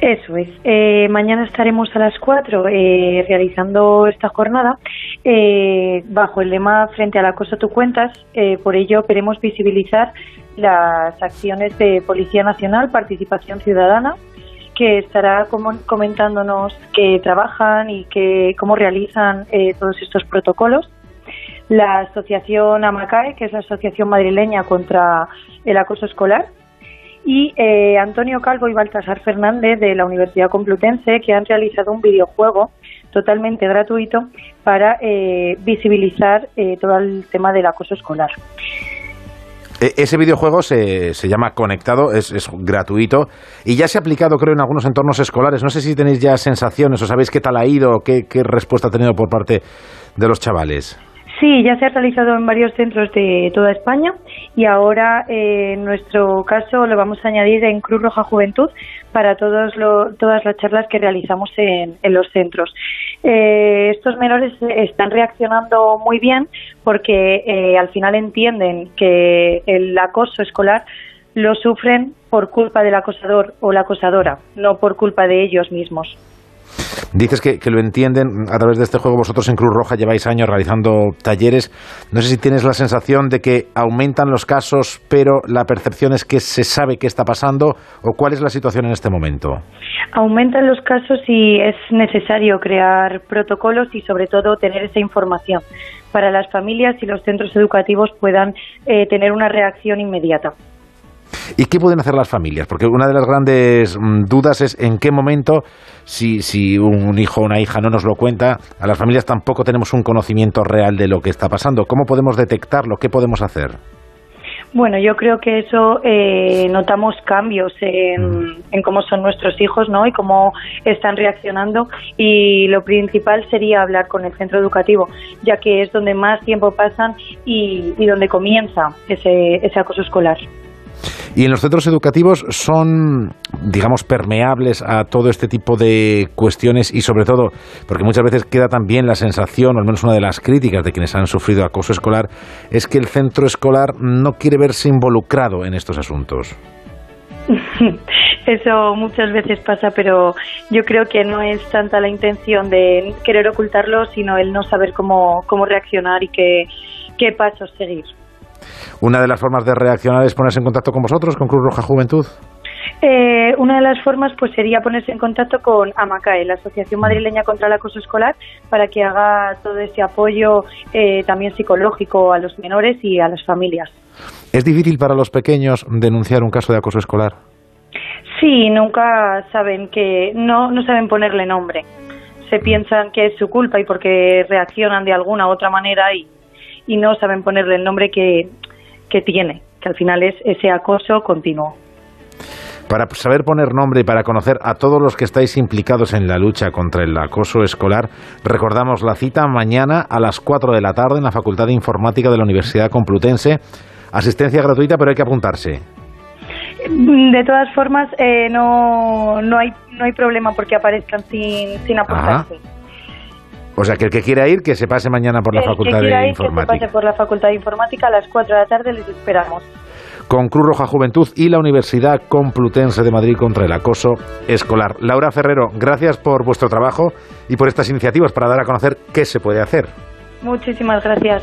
Eso es. Eh, mañana estaremos a las 4 eh, realizando esta jornada eh, bajo el lema Frente al acoso tú cuentas. Eh, por ello queremos visibilizar las acciones de Policía Nacional, Participación Ciudadana, que estará comentándonos que trabajan y que cómo realizan eh, todos estos protocolos. La asociación AMACAE, que es la Asociación Madrileña contra el Acoso Escolar, y eh, Antonio Calvo y Baltasar Fernández de la Universidad Complutense, que han realizado un videojuego totalmente gratuito para eh, visibilizar eh, todo el tema del acoso escolar. E- Ese videojuego se, se llama Conectado, es, es gratuito y ya se ha aplicado, creo, en algunos entornos escolares. No sé si tenéis ya sensaciones o sabéis qué tal ha ido qué, qué respuesta ha tenido por parte de los chavales. Sí, ya se ha realizado en varios centros de toda España y ahora eh, en nuestro caso lo vamos a añadir en Cruz Roja Juventud para todos lo- todas las charlas que realizamos en, los centros. Eh, estos menores están reaccionando muy bien porque eh, al final entienden que el acoso escolar lo sufren por culpa del acosador o la acosadora, no por culpa de ellos mismos. Dices que, que lo entienden a través de este juego. Vosotros en Cruz Roja lleváis años realizando talleres. No sé si tienes la sensación de que aumentan los casos, pero la percepción es que se sabe qué está pasando o cuál es la situación en este momento. Aumentan los casos y es necesario crear protocolos y sobre todo tener esa información para las familias y los centros educativos puedan eh, tener una reacción inmediata. ¿Y qué pueden hacer las familias? Porque una de las grandes mm, dudas es en qué momento, si, si un hijo o una hija no nos lo cuenta, a las familias tampoco tenemos un conocimiento real de lo que está pasando. ¿Cómo podemos detectarlo? ¿Qué podemos hacer? Bueno, yo creo que eso eh, notamos cambios en, en cómo son nuestros hijos, ¿no? Y cómo están reaccionando. Y lo principal sería hablar con el centro educativo, ya que es donde más tiempo pasan y, y donde comienza ese, ese acoso escolar. ¿Y en los centros educativos son, digamos, permeables a todo este tipo de cuestiones y sobre todo, porque muchas veces queda también la sensación, o al menos una de las críticas de quienes han sufrido acoso escolar, es que el centro escolar no quiere verse involucrado en estos asuntos? *laughs* Eso muchas veces pasa, pero yo creo que no es tanta la intención de querer ocultarlo, sino el no saber cómo, cómo reaccionar y qué, qué pasos seguir. Una de las formas de reaccionar es ponerse en contacto con vosotros, con Cruz Roja Juventud. Eh, una de las formas pues sería ponerse en contacto con AMACAE, la Asociación Madrileña contra el Acoso Escolar, para que haga todo ese apoyo eh, también psicológico a los menores y a las familias. ¿Es difícil para los pequeños denunciar un caso de acoso escolar? Sí, nunca saben que no, no saben ponerle nombre. Se piensan que es su culpa y porque reaccionan de alguna u otra manera y, y no saben ponerle el nombre que, que tiene, que al final es ese acoso continuo. Para saber poner nombre y para conocer a todos los que estáis implicados en la lucha contra el acoso escolar, recordamos la cita mañana a las 4 de la tarde en la Facultad de Informática de la Universidad Complutense. Asistencia gratuita, pero hay que apuntarse. De todas formas, eh, no, no, hay, no hay problema porque aparezcan sin, sin apuntarse. O sea, que el que quiera ir, que se pase mañana por la El que Facultad quiera de ir, que se Informática. pase por la Facultad de Informática a las 4 de la tarde, les esperamos. Con Cruz Roja Juventud y la Universidad Complutense de Madrid contra el acoso escolar. Laura Ferrero, gracias por vuestro trabajo y por estas iniciativas para dar a conocer qué se puede hacer. Muchísimas gracias.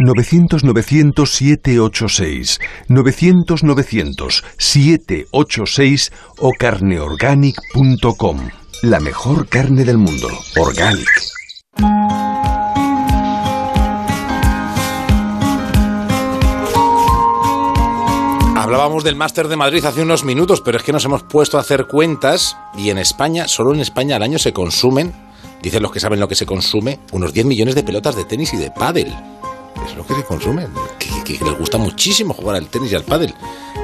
900-900-786, 900-900-786 o carneorganic.com. La mejor carne del mundo, Organic. Hablábamos del Máster de Madrid hace unos minutos, pero es que nos hemos puesto a hacer cuentas y en España, solo en España al año se consumen, dicen los que saben lo que se consume, unos 10 millones de pelotas de tenis y de pádel. Es lo que se consume, que, les gusta muchísimo jugar al tenis y al pádel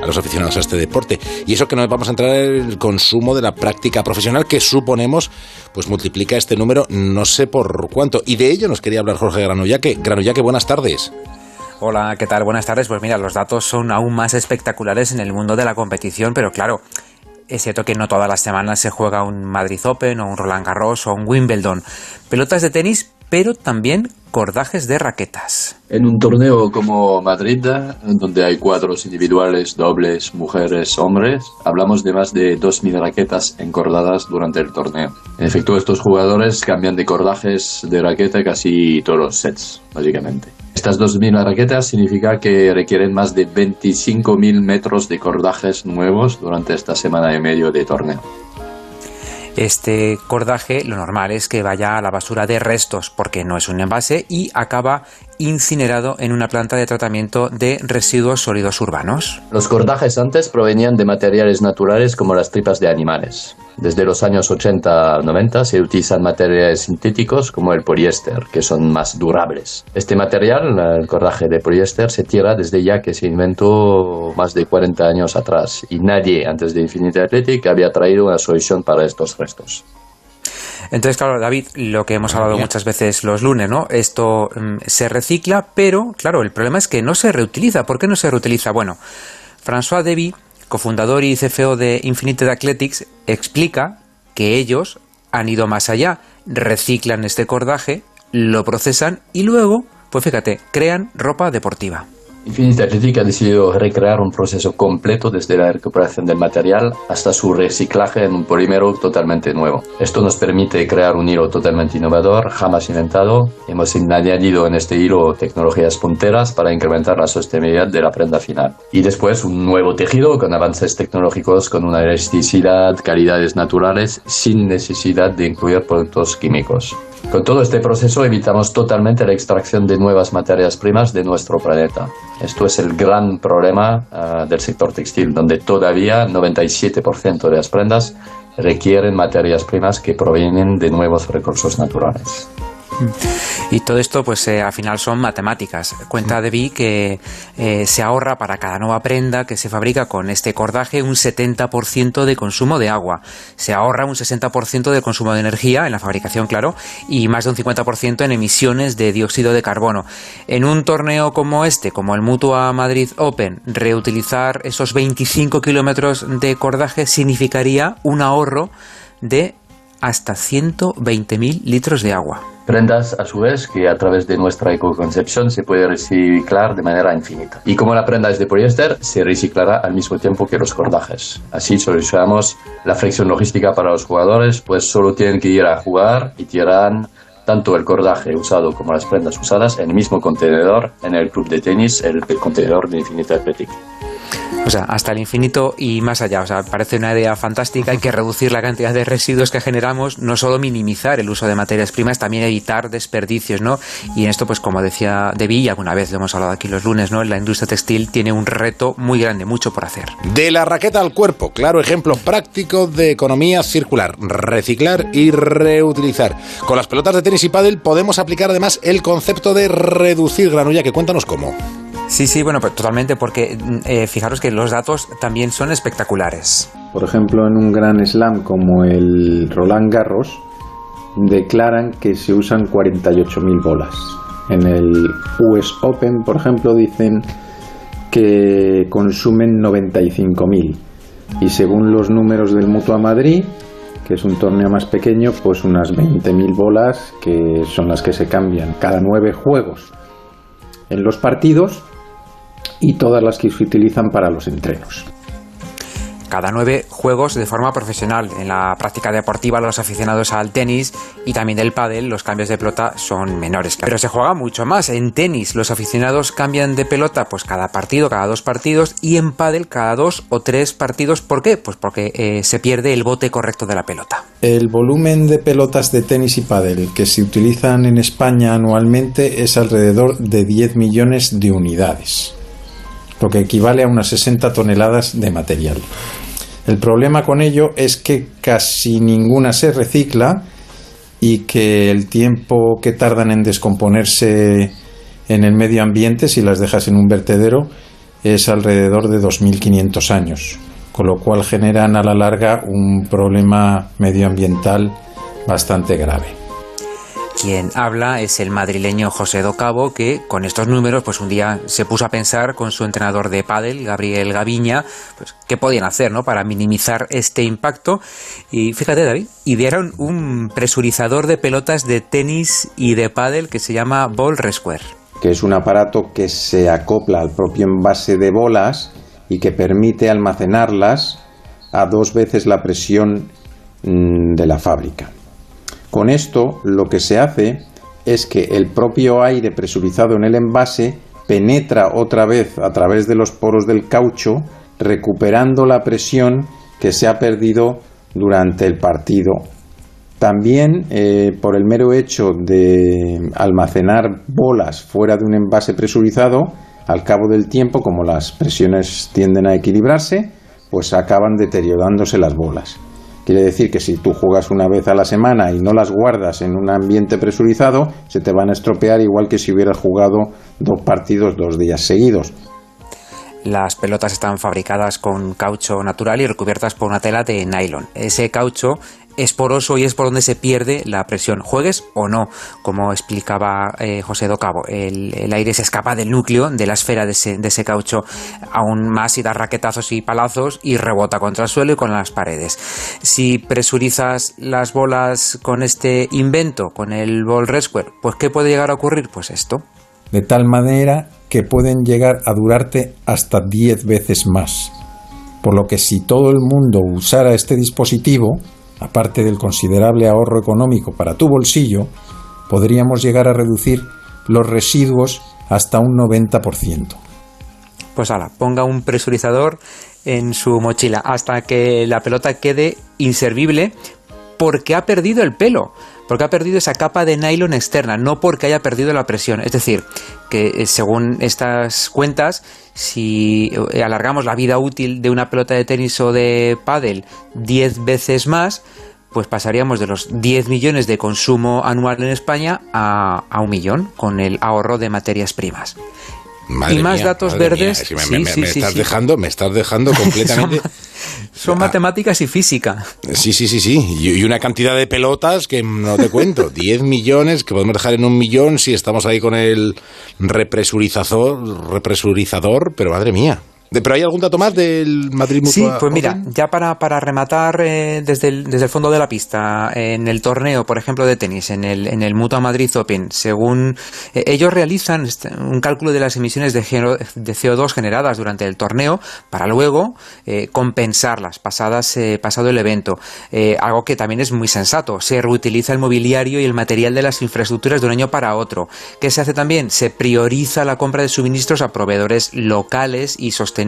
a los aficionados a este deporte. Y eso que no vamos a entrar en el consumo de la práctica profesional que suponemos pues multiplica este número no sé por cuánto. Y de ello nos quería hablar Jorge Granullaque. Granullaque, buenas tardes. Hola, ¿qué tal? Buenas tardes. Pues mira, los datos son aún más espectaculares en el mundo de la competición, pero claro, es cierto que no todas las semanas se juega un Madrid Open o un Roland Garros o un Wimbledon. Pelotas de tenis, pero también cordajes de raquetas. En un torneo como Madrid, donde hay cuadros individuales, dobles, mujeres, hombres, hablamos de más de 2.000 raquetas encordadas durante el torneo. En efecto, estos jugadores cambian de cordajes de raqueta casi todos los sets, básicamente. Esta Estas 2.000 raquetas significa que requieren más de 25.000 metros de cordajes nuevos durante esta semana y medio de torneo. Este cordaje lo normal es que vaya a la basura de restos porque no es un envase y acaba incinerado en una planta de tratamiento de residuos sólidos urbanos. Los cordajes antes provenían de materiales naturales como las tripas de animales. Desde los años 80 90 se utilizan materiales sintéticos como el poliéster, que son más durables. Este material, el cordaje de poliéster, se tira desde ya que se inventó más de 40 años atrás y nadie antes de Infinity Athletic había traído una solución para estos restos. Entonces, claro, David, lo que hemos hablado muchas veces los lunes, ¿no? Esto mm, se recicla, pero, claro, el problema es que no se reutiliza. ¿Por qué no se reutiliza? Bueno, François Deby cofundador y CFO de Infinite Athletics, explica que ellos han ido más allá, reciclan este cordaje, lo procesan y luego, pues fíjate, crean ropa deportiva. Infinite Athletic ha decidido recrear un proceso completo desde la recuperación del material hasta su reciclaje en un polímero totalmente nuevo. Esto nos permite crear un hilo totalmente innovador, jamás inventado. Hemos añadido en este hilo tecnologías punteras para incrementar la sostenibilidad de la prenda final. Y después un nuevo tejido con avances tecnológicos, con una elasticidad, calidades naturales, sin necesidad de incluir productos químicos. Con todo este proceso evitamos totalmente la extracción de nuevas materias primas de nuestro planeta. Esto es el gran problema uh, del sector textil, donde todavía 97% de las prendas requieren materias primas que provienen de nuevos recursos naturales. Y todo esto, pues eh, al final son matemáticas. Cuenta Debbie que eh, se ahorra para cada nueva prenda que se fabrica con este cordaje un 70% de consumo de agua. Se ahorra un 60% de consumo de energía en la fabricación, claro, y más de un 50% en emisiones de dióxido de carbono. En un torneo como este, como el Mutua Madrid Open, reutilizar esos 25 kilómetros de cordaje significaría un ahorro de hasta 120.000 litros de agua. Prendas, a su vez, que a través de nuestra ecoconcepción se puede reciclar de manera infinita. Y como la prenda es de poliéster, se reciclará al mismo tiempo que los cordajes. Así solucionamos la fricción logística para los jugadores, pues solo tienen que ir a jugar y tirarán tanto el cordaje usado como las prendas usadas en el mismo contenedor en el club de tenis, el, contenedor de Infinite Athletic. O sea, hasta el infinito y más allá. O sea, parece una idea fantástica. Hay que reducir la cantidad de residuos que generamos, no solo minimizar el uso de materias primas, también evitar desperdicios, ¿no? Y en esto, pues como decía Debbie, y alguna vez lo hemos hablado aquí los lunes, ¿no? La industria textil tiene un reto muy grande, mucho por hacer. De la raqueta al cuerpo, claro ejemplo práctico de economía circular, reciclar y reutilizar. Con las pelotas de tenis y pádel podemos aplicar además el concepto de reducir granulla, que cuéntanos cómo. Sí, sí, bueno, pues totalmente, porque eh, fijaros que los datos también son espectaculares. Por ejemplo, en un gran slam como el Roland Garros, declaran que se usan 48.000 bolas. En el US Open, por ejemplo, dicen que consumen 95.000. Y según los números del Mutua Madrid, que es un torneo más pequeño, pues unas 20.000 bolas, que son las que se cambian cada nueve juegos. En los partidos y todas las que se utilizan para los entrenos. Cada nueve juegos de forma profesional. En la práctica deportiva, los aficionados al tenis y también del pádel, los cambios de pelota son menores. Pero se juega mucho más. En tenis, los aficionados cambian de pelota pues cada partido, cada dos partidos, y en pádel cada dos o tres partidos. ¿Por qué? Pues porque eh, se pierde el bote correcto de la pelota. El volumen de pelotas de tenis y pádel que se utilizan en España anualmente es alrededor de 10 millones de unidades lo que equivale a unas 60 toneladas de material. El problema con ello es que casi ninguna se recicla y que el tiempo que tardan en descomponerse en el medio ambiente, si las dejas en un vertedero, es alrededor de 2.500 años, con lo cual generan a la larga un problema medioambiental bastante grave. Quien habla es el madrileño José Docabo, que con estos números, pues un día se puso a pensar con su entrenador de pádel, Gabriel Gaviña, pues qué podían hacer, ¿no? Para minimizar este impacto. Y fíjate, David, idearon un presurizador de pelotas de tenis y de pádel que se llama Ball Resquare. Que es un aparato que se acopla al propio envase de bolas y que permite almacenarlas a dos veces la presión mm, de la fábrica. Con esto lo que se hace es que el propio aire presurizado en el envase penetra otra vez a través de los poros del caucho, recuperando la presión que se ha perdido durante el partido. También, eh, por el mero hecho de almacenar bolas fuera de un envase presurizado, al cabo del tiempo, como las presiones tienden a equilibrarse, pues acaban deteriorándose las bolas. Quiere decir que si tú juegas una vez a la semana y no las guardas en un ambiente presurizado, se te van a estropear igual que si hubieras jugado dos partidos dos días seguidos. Las pelotas están fabricadas con caucho natural y recubiertas por una tela de nylon. Ese caucho es poroso y es por donde se pierde la presión, juegues o no, como explicaba eh, José Docabo. El, el, aire se escapa del núcleo, de la esfera de ese, caucho, aún más y da raquetazos y palazos y rebota contra el suelo y con las paredes. Si presurizas las bolas con este invento, con el Ball Resquare, pues ¿qué puede llegar a ocurrir? Pues esto. De tal manera que pueden llegar a durarte hasta 10 veces más. Por lo que si todo el mundo usara este dispositivo, aparte del considerable ahorro económico para tu bolsillo, podríamos llegar a reducir los residuos hasta un 90%. Pues ala, ponga un presurizador en su mochila hasta que la pelota quede inservible porque ha perdido el pelo, porque ha perdido esa capa de nylon externa, no porque haya perdido la presión. Es decir, que según estas cuentas, si alargamos la vida útil de una pelota de tenis o de pádel 10 veces más, pues pasaríamos de los 10 millones de consumo anual en España a, a un millón con el ahorro de materias primas. Madre y más mía, datos verdes. sí, me, me- sí, me sí, estás dejando, me estás dejando *laughs* completamente. Son matemáticas y física. Sí, sí, sí, sí. Y, y una cantidad de pelotas que no te cuento. *laughs* 10 millones que podemos dejar en un millón si estamos ahí con el represurizador, represurizador pero madre mía. ¿Pero hay algún dato más del Madrid Sí, Mutua pues mira, ya para, para rematar eh, desde, el, desde el fondo de la pista, en el torneo, por ejemplo, de tenis, en el, en el Mutua Madrid Open, según eh, ellos realizan este, un cálculo de las emisiones de, geno- de CO2 generadas durante el torneo para luego eh, compensarlas pasadas, pasado el evento. Algo que también es muy sensato. Se reutiliza el mobiliario y el material de las infraestructuras de un año para otro. ¿Qué se hace también? Se prioriza la compra de suministros a proveedores locales y sostenibles.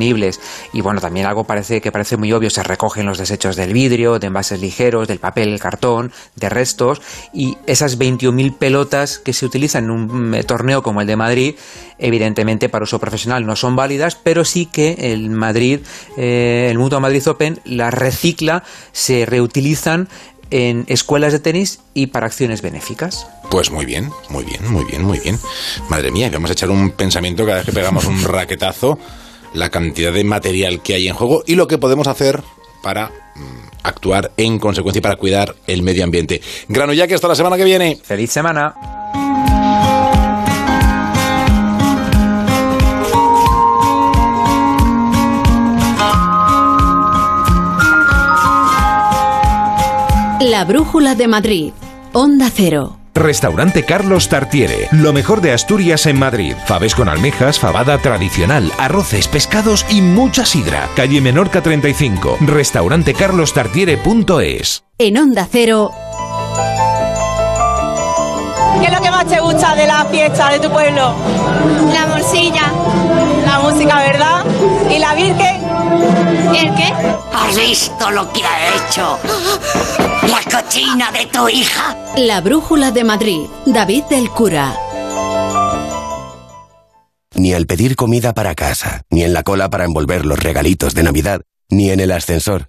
Y bueno, también algo parece que parece muy obvio, se recogen los desechos del vidrio, de envases ligeros, del papel, el cartón, de restos y esas 21.000 pelotas que se utilizan en un mm, torneo como el de Madrid, evidentemente para uso profesional no son válidas, pero sí que el Madrid, eh, el Mutua Madrid Open las recicla, se reutilizan en escuelas de tenis y para acciones benéficas. Pues muy bien, muy bien, muy bien, muy bien. Madre mía, vamos a echar un pensamiento cada vez que pegamos un *laughs* raquetazo, la cantidad de material que hay en juego y lo que podemos hacer para mm, actuar en consecuencia y para cuidar el medio ambiente. Grano ya que hasta la semana que viene. Feliz semana. La Brújula de Madrid. Onda Cero. Restaurante Carlos Tartiere. Lo mejor de Asturias en Madrid. Faves con almejas, fabada tradicional, arroces, pescados y mucha sidra. Calle Menorca 35. Restaurantecarlostartiere.es. En Onda Cero. ¿Qué es lo que más te gusta de la fiesta de tu pueblo? La morcilla. La música, ¿verdad? ¿Y la Virgen? ¿El qué? ¿Has visto lo que ha hecho? La cochina de tu hija. La Brújula de Madrid. David del Cura. Ni al pedir comida para casa, ni en la cola para envolver los regalitos de Navidad, ni en el ascensor.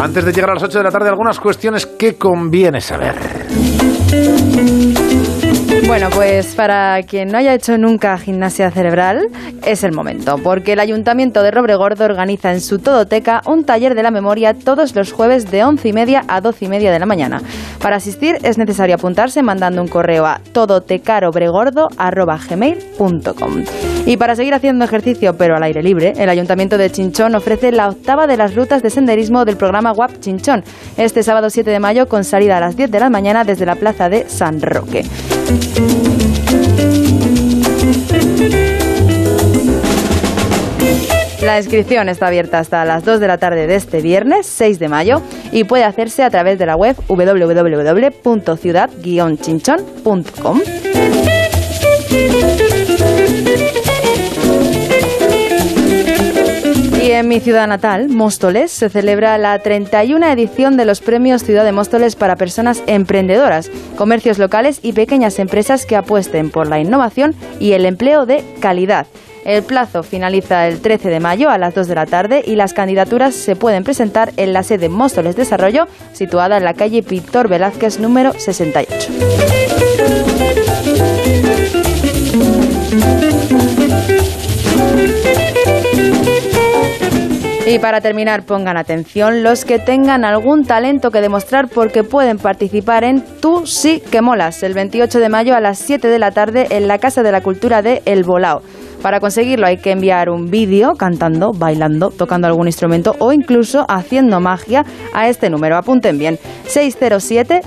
Antes de llegar a las 8 de la tarde, algunas cuestiones que conviene saber. Bueno, pues para quien no haya hecho nunca gimnasia cerebral, es el momento, porque el Ayuntamiento de Robregordo organiza en su Todoteca un taller de la memoria todos los jueves de 11 y media a 12 y media de la mañana. Para asistir es necesario apuntarse mandando un correo a todotecarobregordo.gmail.com. Y para seguir haciendo ejercicio pero al aire libre, el Ayuntamiento de Chinchón ofrece la octava de las rutas de senderismo del programa WAP Chinchón, este sábado 7 de mayo con salida a las 10 de la mañana desde la plaza de San Roque. La inscripción está abierta hasta las 2 de la tarde de este viernes 6 de mayo y puede hacerse a través de la web www.ciudad-chinchón.com. Y en mi ciudad natal, Móstoles, se celebra la 31 edición de los premios Ciudad de Móstoles para personas emprendedoras, comercios locales y pequeñas empresas que apuesten por la innovación y el empleo de calidad. El plazo finaliza el 13 de mayo a las 2 de la tarde y las candidaturas se pueden presentar en la sede Móstoles Desarrollo, situada en la calle Víctor Velázquez número 68. Y para terminar, pongan atención los que tengan algún talento que demostrar porque pueden participar en Tú sí que molas el 28 de mayo a las 7 de la tarde en la Casa de la Cultura de El Bolao. Para conseguirlo hay que enviar un vídeo cantando, bailando, tocando algún instrumento o incluso haciendo magia a este número. Apunten bien, 607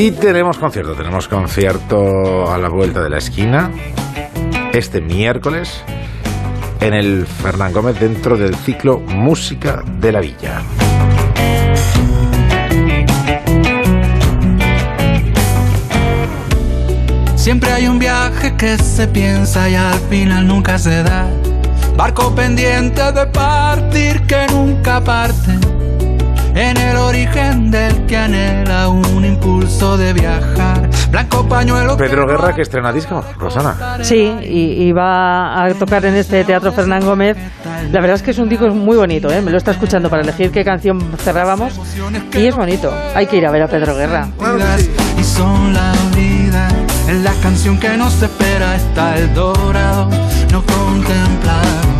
Y tenemos concierto, tenemos concierto a la vuelta de la esquina este miércoles en el Fernán Gómez dentro del ciclo Música de la Villa. Siempre hay un viaje que se piensa y al final nunca se da. Barco pendiente de partir que nunca parte en el origen del que anhela un impulso de viajar. Blanco pañuelo. Pedro Guerra, que estrena disco, Rosana. Sí, y, va a tocar en este Teatro Fernán Gómez. La verdad es que es un disco muy bonito, ¿eh? me lo está escuchando para elegir qué canción cerrábamos. Y es bonito, hay que ir a ver a Pedro Guerra. Y son la vida, en la canción que nos espera está el dorado, no contemplado y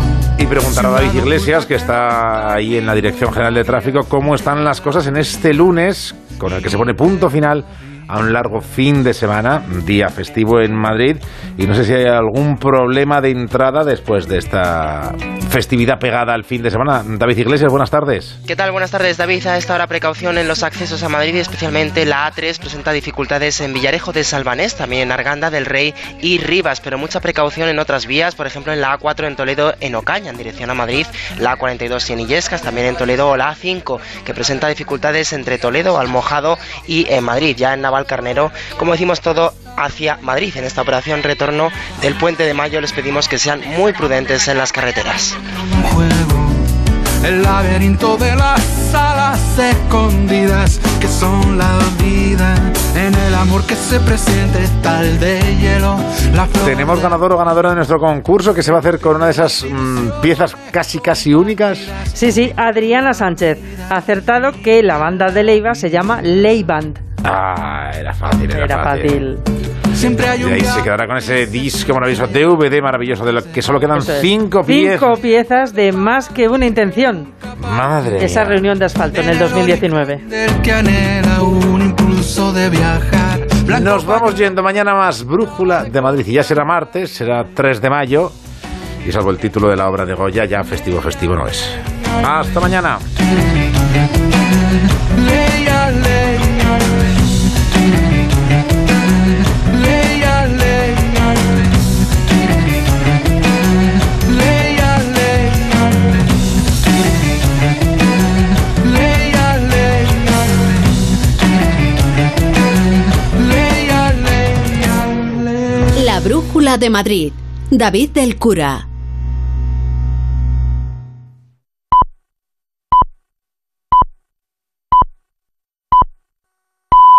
preguntar a David Iglesias, que está ahí en la Dirección General de Tráfico, cómo están las cosas en este lunes, con el que se pone punto final a un largo fin de semana, día festivo en Madrid, y no sé si hay algún problema de entrada después de esta festividad pegada al fin de semana. David Iglesias, buenas tardes. ¿Qué tal? Buenas tardes, David. A esta hora precaución en los accesos a Madrid, especialmente la A3 presenta dificultades en Villarejo de Salvanés, también en Arganda del Rey y Rivas, pero mucha precaución en otras vías, por ejemplo en la A4 en Toledo, en Ocaña, en dirección a Madrid, la A42 en Illescas, también en Toledo, o la A5, que presenta dificultades entre Toledo, Almojado y en Madrid, ya en Naval Carnero, como decimos todo hacia Madrid. En esta operación retorno del puente de mayo les pedimos que sean muy prudentes en las carreteras. El laberinto de las salas escondidas que son la vida en el amor que se presente tal de hielo. Tenemos ganador o ganadora de nuestro concurso que se va a hacer con una de esas mm, piezas casi casi únicas. Sí, sí, Adriana Sánchez ha acertado que la banda de Leiva se llama Leiband. Ah, era fácil, era, era fácil. Siempre hay un y ahí se quedará con ese disco maravilloso, DVD maravilloso, de lo que solo quedan cinco piezas. Cinco piezas de más que una intención. Madre Esa reunión de asfalto en el 2019. Nos vamos yendo mañana más Brújula de Madrid. Y ya será martes, será 3 de mayo. Y salvo el título de la obra de Goya, ya festivo, festivo no es. Hasta mañana. Brújula de Madrid. David del Cura.